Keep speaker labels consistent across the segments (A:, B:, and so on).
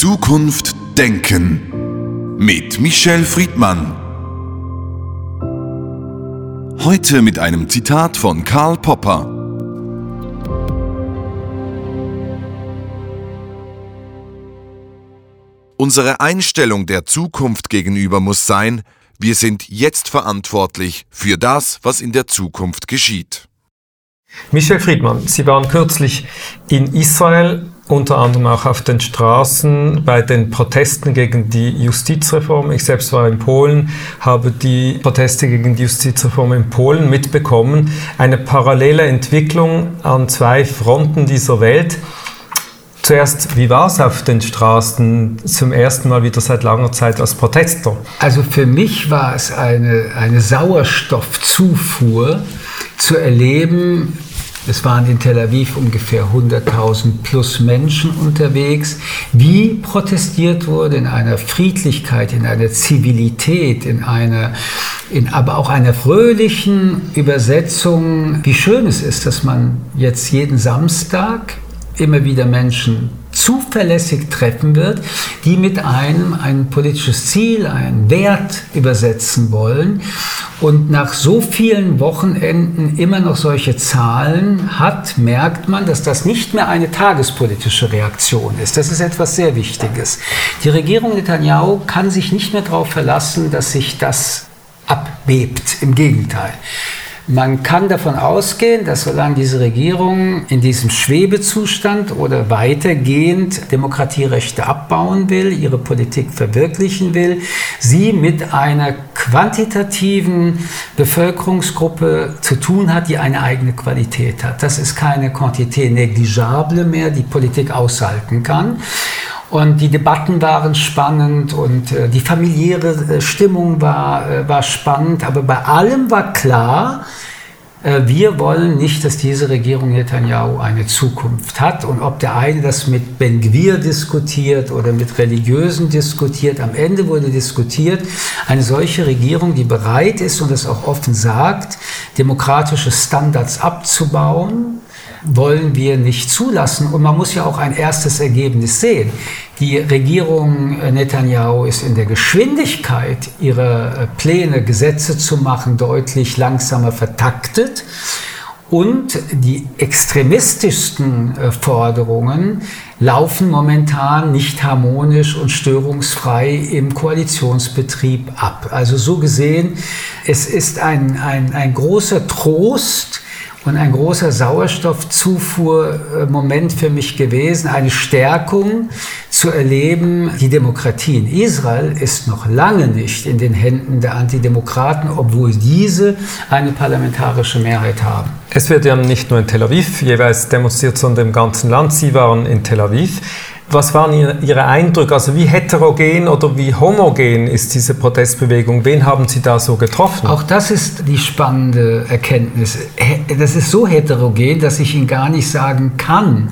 A: Zukunft denken mit Michel Friedmann. Heute mit einem Zitat von Karl Popper. Unsere Einstellung der Zukunft gegenüber muss sein, wir sind jetzt verantwortlich für das, was in der Zukunft geschieht.
B: Michel Friedmann, Sie waren kürzlich in Israel, unter anderem auch auf den Straßen bei den Protesten gegen die Justizreform. Ich selbst war in Polen, habe die Proteste gegen die Justizreform in Polen mitbekommen. Eine parallele Entwicklung an zwei Fronten dieser Welt. Zuerst, wie war es auf den Straßen zum ersten Mal wieder seit langer Zeit als Protester?
C: Also für mich war es eine, eine Sauerstoffzufuhr zu erleben, es waren in Tel Aviv ungefähr 100.000 plus Menschen unterwegs. Wie protestiert wurde in einer Friedlichkeit, in einer Zivilität, in einer, in aber auch einer fröhlichen Übersetzung. Wie schön es ist, dass man jetzt jeden Samstag immer wieder Menschen zuverlässig treffen wird, die mit einem ein politisches Ziel, einen Wert übersetzen wollen und nach so vielen Wochenenden immer noch solche Zahlen hat, merkt man, dass das nicht mehr eine tagespolitische Reaktion ist. Das ist etwas sehr Wichtiges. Die Regierung Netanyahu kann sich nicht mehr darauf verlassen, dass sich das abbebt. Im Gegenteil. Man kann davon ausgehen, dass solange diese Regierung in diesem Schwebezustand oder weitergehend Demokratierechte abbauen will, ihre Politik verwirklichen will, sie mit einer quantitativen Bevölkerungsgruppe zu tun hat, die eine eigene Qualität hat. Das ist keine Quantität negligible mehr, die Politik aushalten kann. Und die Debatten waren spannend und äh, die familiäre äh, Stimmung war, äh, war spannend. Aber bei allem war klar, äh, wir wollen nicht, dass diese Regierung Netanyahu eine Zukunft hat. Und ob der eine das mit Ben Gwir diskutiert oder mit Religiösen diskutiert, am Ende wurde diskutiert, eine solche Regierung, die bereit ist und das auch offen sagt, demokratische Standards abzubauen, wollen wir nicht zulassen. Und man muss ja auch ein erstes Ergebnis sehen. Die Regierung Netanyahu ist in der Geschwindigkeit ihrer Pläne, Gesetze zu machen, deutlich langsamer vertaktet. Und die extremistischsten äh, Forderungen laufen momentan nicht harmonisch und störungsfrei im Koalitionsbetrieb ab. Also so gesehen, es ist ein, ein, ein großer Trost, und ein großer Sauerstoffzufuhrmoment für mich gewesen, eine Stärkung zu erleben. Die Demokratie in Israel ist noch lange nicht in den Händen der Antidemokraten, obwohl diese eine parlamentarische Mehrheit haben.
B: Es wird ja nicht nur in Tel Aviv jeweils demonstriert, sondern im ganzen Land. Sie waren in Tel Aviv. Was waren Ihre Eindrücke? Also wie heterogen oder wie homogen ist diese Protestbewegung? Wen haben Sie da so getroffen?
C: Auch das ist die spannende Erkenntnis. Das ist so heterogen, dass ich Ihnen gar nicht sagen kann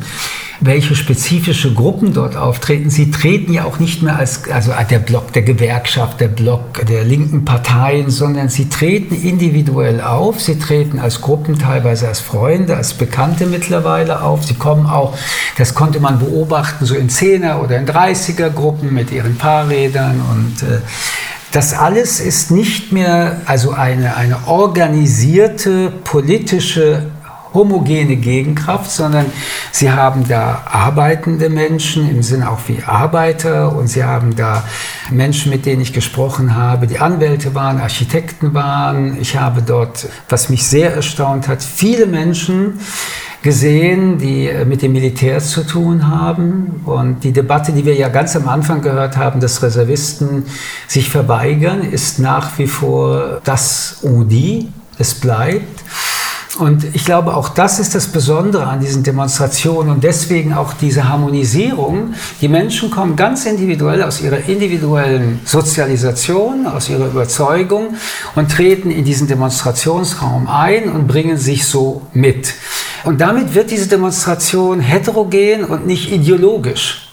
C: welche spezifische Gruppen dort auftreten. Sie treten ja auch nicht mehr als also der Block der Gewerkschaft, der Block der linken Parteien, sondern sie treten individuell auf. Sie treten als Gruppen teilweise als Freunde, als Bekannte mittlerweile auf. Sie kommen auch, das konnte man beobachten, so in Zehner oder in 30er Gruppen mit ihren Fahrrädern und äh, das alles ist nicht mehr also eine, eine organisierte politische homogene Gegenkraft, sondern sie haben da arbeitende Menschen im Sinne auch wie Arbeiter und sie haben da Menschen, mit denen ich gesprochen habe, die Anwälte waren, Architekten waren. Ich habe dort, was mich sehr erstaunt hat, viele Menschen, gesehen, die mit dem Militär zu tun haben. Und die Debatte, die wir ja ganz am Anfang gehört haben, dass Reservisten sich verweigern, ist nach wie vor das Udi. Es bleibt. Und ich glaube, auch das ist das Besondere an diesen Demonstrationen und deswegen auch diese Harmonisierung. Die Menschen kommen ganz individuell aus ihrer individuellen Sozialisation, aus ihrer Überzeugung und treten in diesen Demonstrationsraum ein und bringen sich so mit. Und damit wird diese Demonstration heterogen und nicht ideologisch.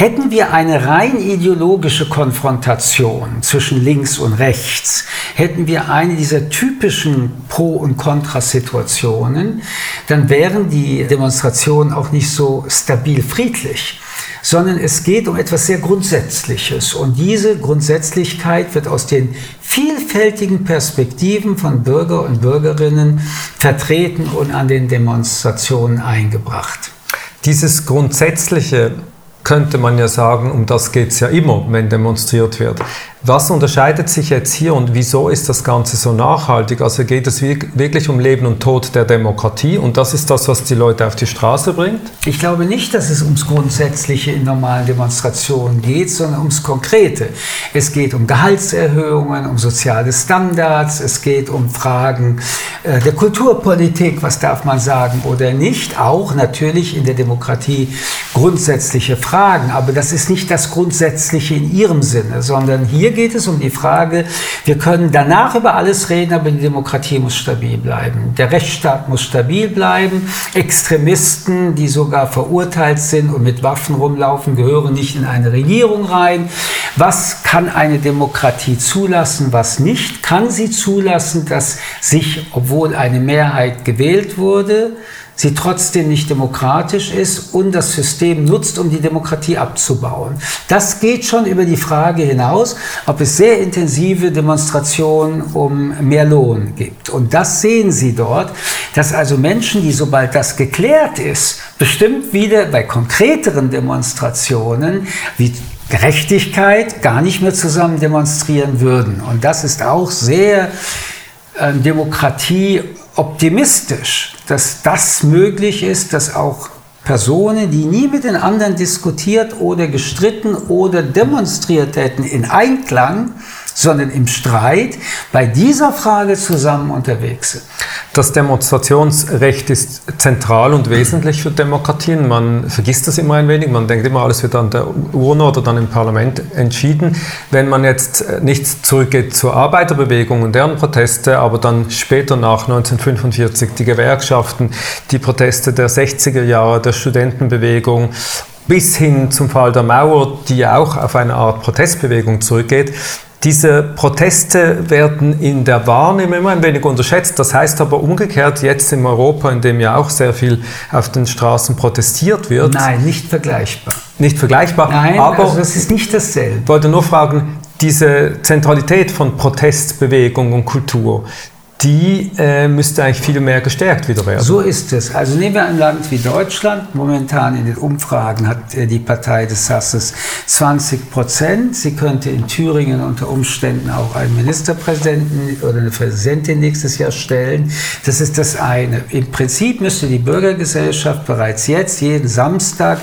C: Hätten wir eine rein ideologische Konfrontation zwischen links und rechts, hätten wir eine dieser typischen Pro- und Kontrasituationen, dann wären die Demonstrationen auch nicht so stabil friedlich sondern es geht um etwas sehr Grundsätzliches. Und diese Grundsätzlichkeit wird aus den vielfältigen Perspektiven von Bürger und Bürgerinnen vertreten und an den Demonstrationen eingebracht.
B: Dieses Grundsätzliche könnte man ja sagen, um das geht es ja immer, wenn demonstriert wird. Was unterscheidet sich jetzt hier und wieso ist das Ganze so nachhaltig? Also geht es wirklich um Leben und Tod der Demokratie und das ist das, was die Leute auf die Straße bringt?
C: Ich glaube nicht, dass es ums Grundsätzliche in normalen Demonstrationen geht, sondern ums Konkrete. Es geht um Gehaltserhöhungen, um soziale Standards, es geht um Fragen äh, der Kulturpolitik, was darf man sagen oder nicht. Auch natürlich in der Demokratie grundsätzliche Fragen, aber das ist nicht das Grundsätzliche in ihrem Sinne, sondern hier geht es um die Frage, wir können danach über alles reden, aber die Demokratie muss stabil bleiben. Der Rechtsstaat muss stabil bleiben. Extremisten, die sogar verurteilt sind und mit Waffen rumlaufen, gehören nicht in eine Regierung rein. Was kann eine Demokratie zulassen, was nicht? Kann sie zulassen, dass sich, obwohl eine Mehrheit gewählt wurde, sie trotzdem nicht demokratisch ist und das System nutzt, um die Demokratie abzubauen. Das geht schon über die Frage hinaus, ob es sehr intensive Demonstrationen um mehr Lohn gibt. Und das sehen Sie dort, dass also Menschen, die sobald das geklärt ist, bestimmt wieder bei konkreteren Demonstrationen wie Gerechtigkeit gar nicht mehr zusammen demonstrieren würden. Und das ist auch sehr äh, Demokratie optimistisch, dass das möglich ist, dass auch Personen, die nie mit den anderen diskutiert oder gestritten oder demonstriert hätten in Einklang, sondern im Streit, bei dieser Frage zusammen unterwegs sind.
B: Das Demonstrationsrecht ist zentral und wesentlich für Demokratien. Man vergisst das immer ein wenig. Man denkt immer, alles wird an der Urne oder dann im Parlament entschieden. Wenn man jetzt äh, nicht zurückgeht zur Arbeiterbewegung und deren Proteste, aber dann später nach 1945 die Gewerkschaften, die Proteste der 60er Jahre, der Studentenbewegung bis hin zum Fall der Mauer, die ja auch auf eine Art Protestbewegung zurückgeht, diese Proteste werden in der Wahrnehmung immer ein wenig unterschätzt. Das heißt aber umgekehrt, jetzt in Europa, in dem ja auch sehr viel auf den Straßen protestiert wird.
C: Nein, nicht vergleichbar.
B: Nicht vergleichbar,
C: Nein, aber also das ist nicht dasselbe.
B: Ich wollte nur fragen, diese Zentralität von Protestbewegung und Kultur, die äh, müsste eigentlich viel mehr gestärkt wieder werden.
C: So ist es. Also nehmen wir ein Land wie Deutschland. Momentan in den Umfragen hat äh, die Partei des Hasses 20 Prozent. Sie könnte in Thüringen unter Umständen auch einen Ministerpräsidenten oder eine Präsidentin nächstes Jahr stellen. Das ist das eine. Im Prinzip müsste die Bürgergesellschaft bereits jetzt jeden Samstag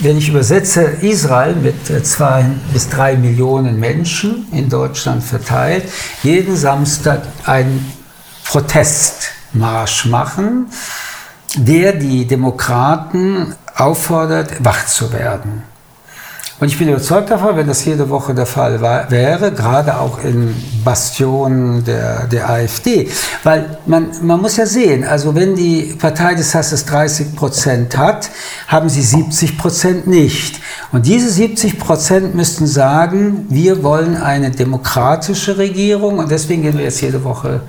C: wenn ich übersetze, Israel mit äh, zwei bis drei Millionen Menschen in Deutschland verteilt, jeden Samstag einen Protestmarsch machen, der die Demokraten auffordert, wach zu werden. Und ich bin überzeugt davon, wenn das jede Woche der Fall war, wäre, gerade auch in Bastionen der, der AfD. Weil man, man muss ja sehen, also wenn die Partei des Hasses 30 Prozent hat, haben sie 70 Prozent nicht. Und diese 70 Prozent müssten sagen, wir wollen eine demokratische Regierung und deswegen gehen wir jetzt jede Woche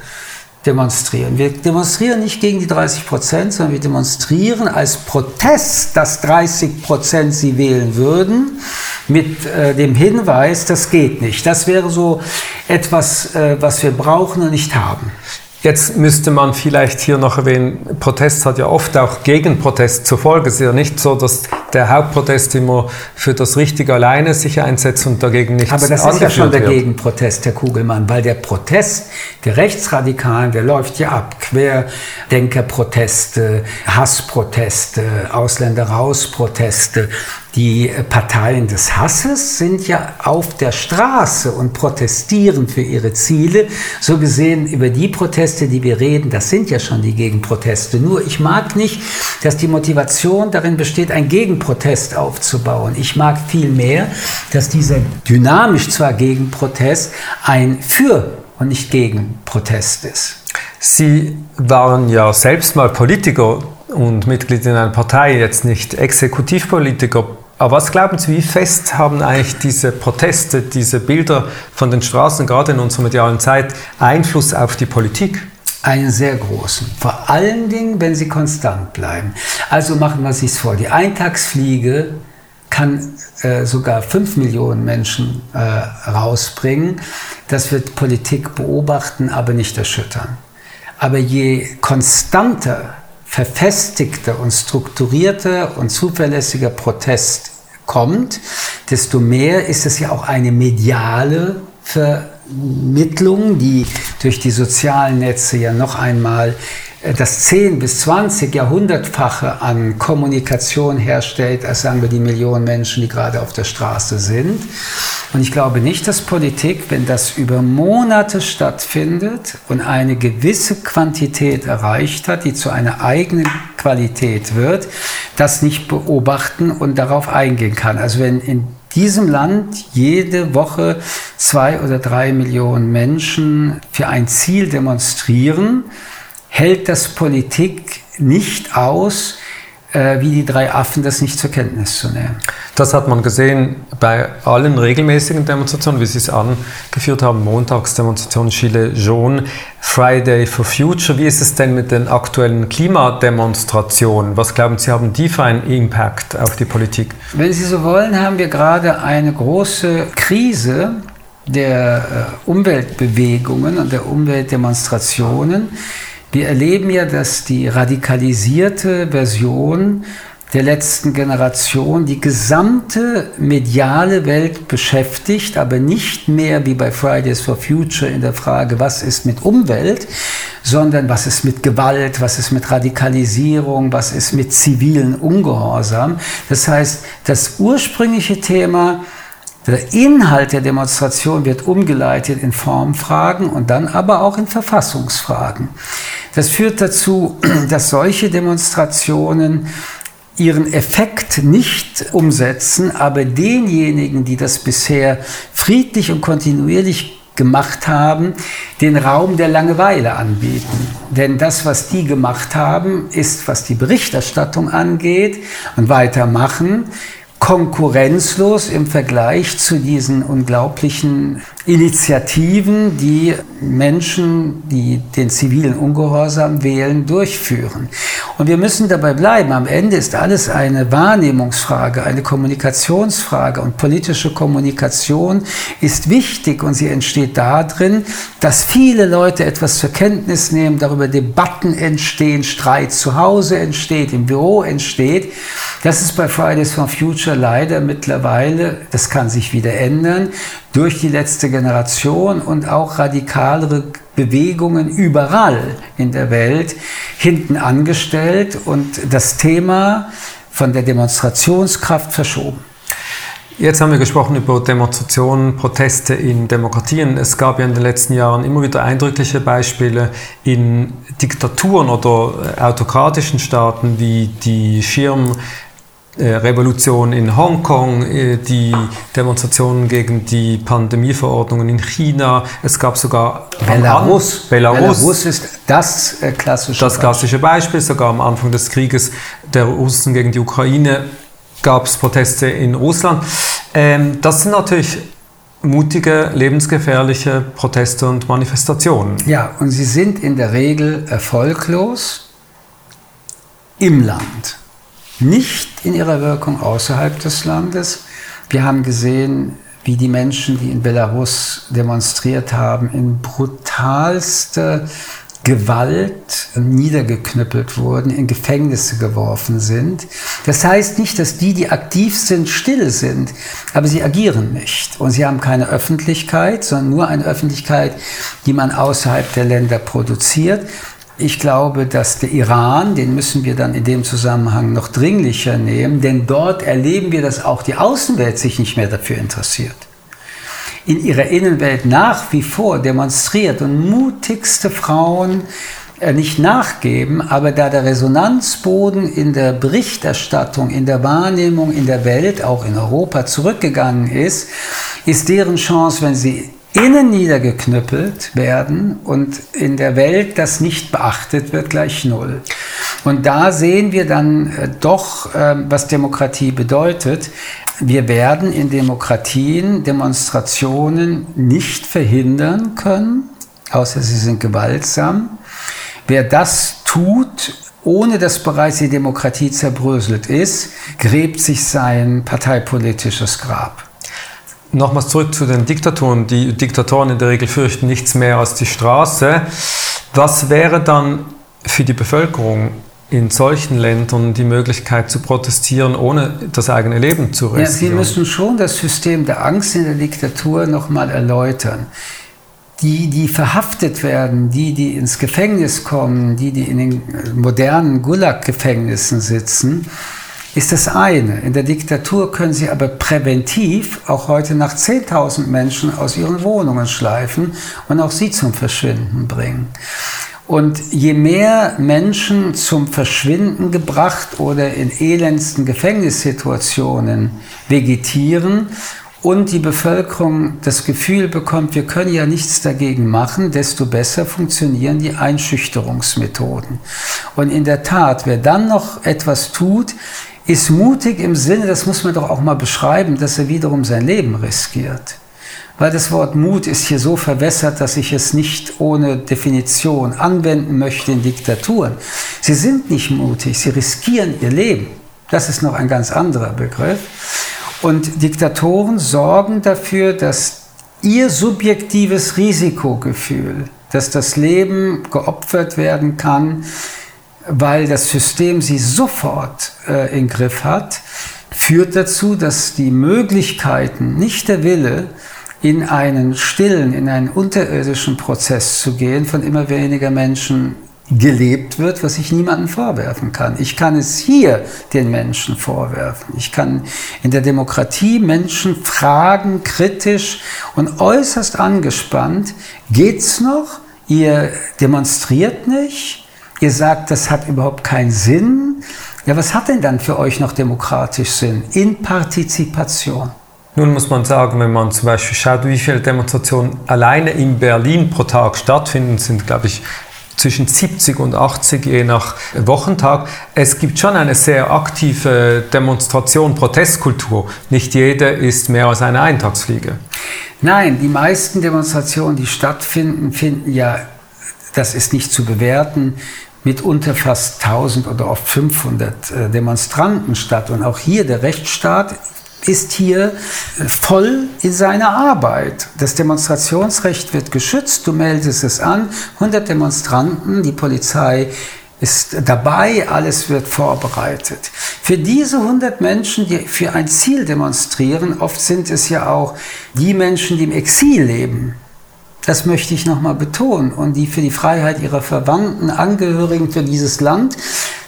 C: demonstrieren. Wir demonstrieren nicht gegen die 30 Prozent, sondern wir demonstrieren als Protest, dass 30 Prozent sie wählen würden, mit äh, dem Hinweis, das geht nicht. Das wäre so etwas, äh, was wir brauchen und nicht haben.
B: Jetzt müsste man vielleicht hier noch erwähnen, Protest hat ja oft auch Gegenprotest zur Folge. Es ist ja nicht so, dass der Hauptprotest immer für das Richtige alleine sich einsetzt und dagegen nichts
C: Aber das ist ja schon der wird. Gegenprotest, Herr Kugelmann, weil der Protest der Rechtsradikalen, der läuft ja ab. Querdenkerproteste, Hassproteste, Ausländer raus Proteste. Die Parteien des Hasses sind ja auf der Straße und protestieren für ihre Ziele. So gesehen, über die Proteste, die wir reden, das sind ja schon die Gegenproteste. Nur ich mag nicht, dass die Motivation darin besteht, ein Gegenprotest aufzubauen. Ich mag vielmehr, dass dieser dynamisch zwar Gegenprotest ein Für und nicht Gegenprotest ist.
B: Sie waren ja selbst mal Politiker und Mitglied in einer Partei, jetzt nicht Exekutivpolitiker. Aber was glauben Sie, wie fest haben eigentlich diese Proteste, diese Bilder von den Straßen, gerade in unserer medialen Zeit, Einfluss auf die Politik?
C: Einen sehr großen. Vor allen Dingen, wenn sie konstant bleiben. Also machen wir es sich vor. Die Eintagsfliege kann äh, sogar fünf Millionen Menschen äh, rausbringen. Das wird Politik beobachten, aber nicht erschüttern. Aber je konstanter, verfestigter und strukturierter und zuverlässiger Protest kommt, desto mehr ist es ja auch eine mediale Vermittlung, die durch die sozialen Netze ja noch einmal das 10 bis 20 Jahrhundertfache an Kommunikation herstellt, als sagen wir die Millionen Menschen, die gerade auf der Straße sind. Und ich glaube nicht, dass Politik, wenn das über Monate stattfindet und eine gewisse Quantität erreicht hat, die zu einer eigenen Qualität wird, das nicht beobachten und darauf eingehen kann. Also wenn in diesem Land jede Woche zwei oder drei Millionen Menschen für ein Ziel demonstrieren, hält das Politik nicht aus, äh, wie die drei Affen das nicht zur Kenntnis zu nehmen.
B: Das hat man gesehen bei allen regelmäßigen Demonstrationen, wie Sie es angeführt haben, Montagsdemonstration, Chile Jaune, Friday for Future. Wie ist es denn mit den aktuellen Klimademonstrationen? Was glauben Sie, haben die für einen Impact auf die Politik?
C: Wenn Sie so wollen, haben wir gerade eine große Krise der äh, Umweltbewegungen und der Umweltdemonstrationen wir erleben ja, dass die radikalisierte Version der letzten Generation die gesamte mediale Welt beschäftigt, aber nicht mehr wie bei Fridays for Future in der Frage, was ist mit Umwelt, sondern was ist mit Gewalt, was ist mit Radikalisierung, was ist mit zivilen Ungehorsam. Das heißt, das ursprüngliche Thema der Inhalt der Demonstration wird umgeleitet in Formfragen und dann aber auch in Verfassungsfragen. Das führt dazu, dass solche Demonstrationen ihren Effekt nicht umsetzen, aber denjenigen, die das bisher friedlich und kontinuierlich gemacht haben, den Raum der Langeweile anbieten. Denn das, was die gemacht haben, ist, was die Berichterstattung angeht und weitermachen, konkurrenzlos im Vergleich zu diesen unglaublichen Initiativen, die Menschen, die den zivilen Ungehorsam wählen, durchführen. Und wir müssen dabei bleiben. Am Ende ist alles eine Wahrnehmungsfrage, eine Kommunikationsfrage. Und politische Kommunikation ist wichtig und sie entsteht darin, dass viele Leute etwas zur Kenntnis nehmen, darüber Debatten entstehen, Streit zu Hause entsteht, im Büro entsteht. Das ist bei Fridays for Future leider mittlerweile, das kann sich wieder ändern, durch die letzte Generation und auch radikalere Bewegungen überall in der Welt hinten angestellt und das Thema von der Demonstrationskraft verschoben.
B: Jetzt haben wir gesprochen über Demonstrationen, Proteste in Demokratien. Es gab ja in den letzten Jahren immer wieder eindrückliche Beispiele in Diktaturen oder autokratischen Staaten wie die Schirm Revolution in Hongkong, äh, die Demonstrationen gegen die Pandemieverordnungen in China. Es gab sogar
C: Belarus. Belarus. Belarus ist das äh, klassische
B: Das klassische Beispiel. Sogar am Anfang des Krieges der Russen gegen die Ukraine gab es Proteste in Russland. Ähm, das sind natürlich mutige, lebensgefährliche Proteste und Manifestationen.
C: Ja, und sie sind in der Regel erfolglos im Land nicht in ihrer Wirkung außerhalb des Landes. Wir haben gesehen, wie die Menschen, die in Belarus demonstriert haben, in brutalster Gewalt niedergeknüppelt wurden, in Gefängnisse geworfen sind. Das heißt nicht, dass die, die aktiv sind, still sind, aber sie agieren nicht. Und sie haben keine Öffentlichkeit, sondern nur eine Öffentlichkeit, die man außerhalb der Länder produziert. Ich glaube, dass der Iran, den müssen wir dann in dem Zusammenhang noch dringlicher nehmen, denn dort erleben wir, dass auch die Außenwelt sich nicht mehr dafür interessiert. In ihrer Innenwelt nach wie vor demonstriert und mutigste Frauen äh, nicht nachgeben, aber da der Resonanzboden in der Berichterstattung, in der Wahrnehmung in der Welt, auch in Europa zurückgegangen ist, ist deren Chance, wenn sie innen niedergeknüppelt werden und in der Welt das nicht beachtet wird, gleich null. Und da sehen wir dann äh, doch, äh, was Demokratie bedeutet. Wir werden in Demokratien Demonstrationen nicht verhindern können, außer sie sind gewaltsam. Wer das tut, ohne dass bereits die Demokratie zerbröselt ist, gräbt sich sein parteipolitisches Grab.
B: Nochmals zurück zu den Diktaturen. Die Diktatoren in der Regel fürchten nichts mehr als die Straße. Was wäre dann für die Bevölkerung in solchen Ländern die Möglichkeit zu protestieren, ohne das eigene Leben zu riskieren? Ja,
C: Sie müssen schon das System der Angst in der Diktatur nochmal erläutern die, die verhaftet werden, die, die ins Gefängnis kommen, die, die in den modernen Gulag-Gefängnissen sitzen, ist das eine. In der Diktatur können sie aber präventiv auch heute nach 10.000 Menschen aus ihren Wohnungen schleifen und auch sie zum Verschwinden bringen. Und je mehr Menschen zum Verschwinden gebracht oder in elendsten Gefängnissituationen vegetieren, und die Bevölkerung das Gefühl bekommt, wir können ja nichts dagegen machen, desto besser funktionieren die Einschüchterungsmethoden. Und in der Tat, wer dann noch etwas tut, ist mutig im Sinne, das muss man doch auch mal beschreiben, dass er wiederum sein Leben riskiert. Weil das Wort Mut ist hier so verwässert, dass ich es nicht ohne Definition anwenden möchte in Diktaturen. Sie sind nicht mutig, sie riskieren ihr Leben. Das ist noch ein ganz anderer Begriff. Und Diktatoren sorgen dafür, dass ihr subjektives Risikogefühl, dass das Leben geopfert werden kann, weil das System sie sofort äh, in Griff hat, führt dazu, dass die Möglichkeiten, nicht der Wille, in einen stillen, in einen unterirdischen Prozess zu gehen, von immer weniger Menschen gelebt wird, was ich niemandem vorwerfen kann. Ich kann es hier den Menschen vorwerfen. Ich kann in der Demokratie Menschen fragen, kritisch und äußerst angespannt, geht's noch? Ihr demonstriert nicht? Ihr sagt, das hat überhaupt keinen Sinn? Ja, was hat denn dann für euch noch demokratisch Sinn? In Partizipation.
B: Nun muss man sagen, wenn man zum Beispiel schaut, wie viele Demonstrationen alleine in Berlin pro Tag stattfinden, sind, glaube ich, zwischen 70 und 80 je nach Wochentag. Es gibt schon eine sehr aktive Demonstration, Protestkultur. Nicht jede ist mehr als eine Eintagsfliege.
C: Nein, die meisten Demonstrationen, die stattfinden, finden ja, das ist nicht zu bewerten, mit unter fast 1000 oder oft 500 äh, Demonstranten statt. Und auch hier der Rechtsstaat ist hier voll in seiner Arbeit. Das Demonstrationsrecht wird geschützt, du meldest es an, 100 Demonstranten, die Polizei ist dabei, alles wird vorbereitet. Für diese 100 Menschen, die für ein Ziel demonstrieren, oft sind es ja auch die Menschen, die im Exil leben, das möchte ich nochmal betonen. Und die für die Freiheit ihrer Verwandten, Angehörigen für dieses Land,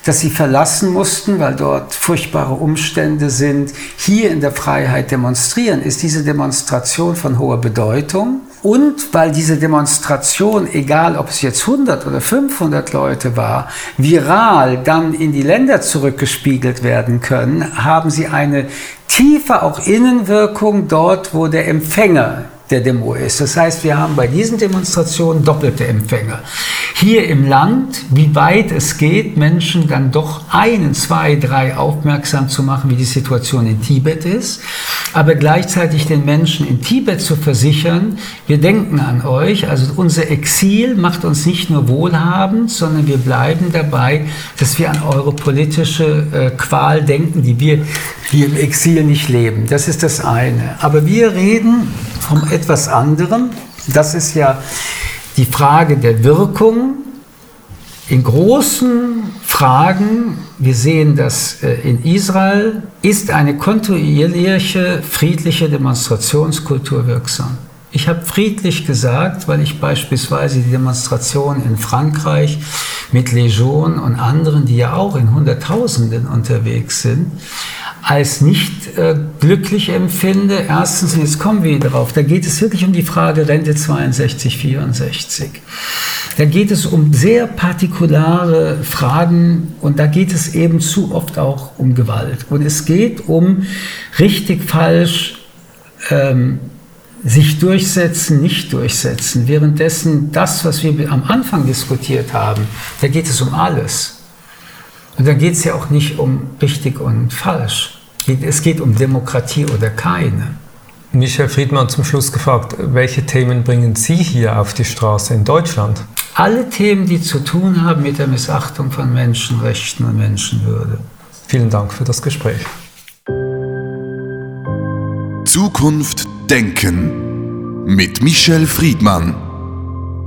C: das sie verlassen mussten, weil dort furchtbare Umstände sind, hier in der Freiheit demonstrieren, ist diese Demonstration von hoher Bedeutung. Und weil diese Demonstration, egal ob es jetzt 100 oder 500 Leute war, viral dann in die Länder zurückgespiegelt werden können, haben sie eine tiefe auch Innenwirkung dort, wo der Empfänger der Demo ist. Das heißt, wir haben bei diesen Demonstrationen doppelte Empfänger. Hier im Land, wie weit es geht, Menschen dann doch einen, zwei, drei aufmerksam zu machen, wie die Situation in Tibet ist, aber gleichzeitig den Menschen in Tibet zu versichern, wir denken an euch, also unser Exil macht uns nicht nur wohlhabend, sondern wir bleiben dabei, dass wir an eure politische äh, Qual denken, die wir hier im Exil nicht leben. Das ist das eine. Aber wir reden vom etwas anderem. Das ist ja die Frage der Wirkung. In großen Fragen, wir sehen das äh, in Israel, ist eine kontinuierliche friedliche Demonstrationskultur wirksam. Ich habe friedlich gesagt, weil ich beispielsweise die Demonstration in Frankreich mit Legion und anderen, die ja auch in Hunderttausenden unterwegs sind, als nicht äh, glücklich empfinde. Erstens, und jetzt kommen wir darauf, da geht es wirklich um die Frage Rente 62, 64. Da geht es um sehr partikulare Fragen und da geht es eben zu oft auch um Gewalt. Und es geht um richtig, falsch, ähm, sich durchsetzen, nicht durchsetzen. Währenddessen das, was wir am Anfang diskutiert haben, da geht es um alles. Und da geht es ja auch nicht um richtig und falsch. Es geht um Demokratie oder keine.
B: Michel Friedmann zum Schluss gefragt, welche Themen bringen Sie hier auf die Straße in Deutschland?
C: Alle Themen, die zu tun haben mit der Missachtung von Menschenrechten und Menschenwürde.
B: Vielen Dank für das Gespräch.
A: Zukunft Denken mit Michel Friedmann.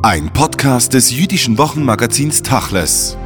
A: Ein Podcast des jüdischen Wochenmagazins Tachles.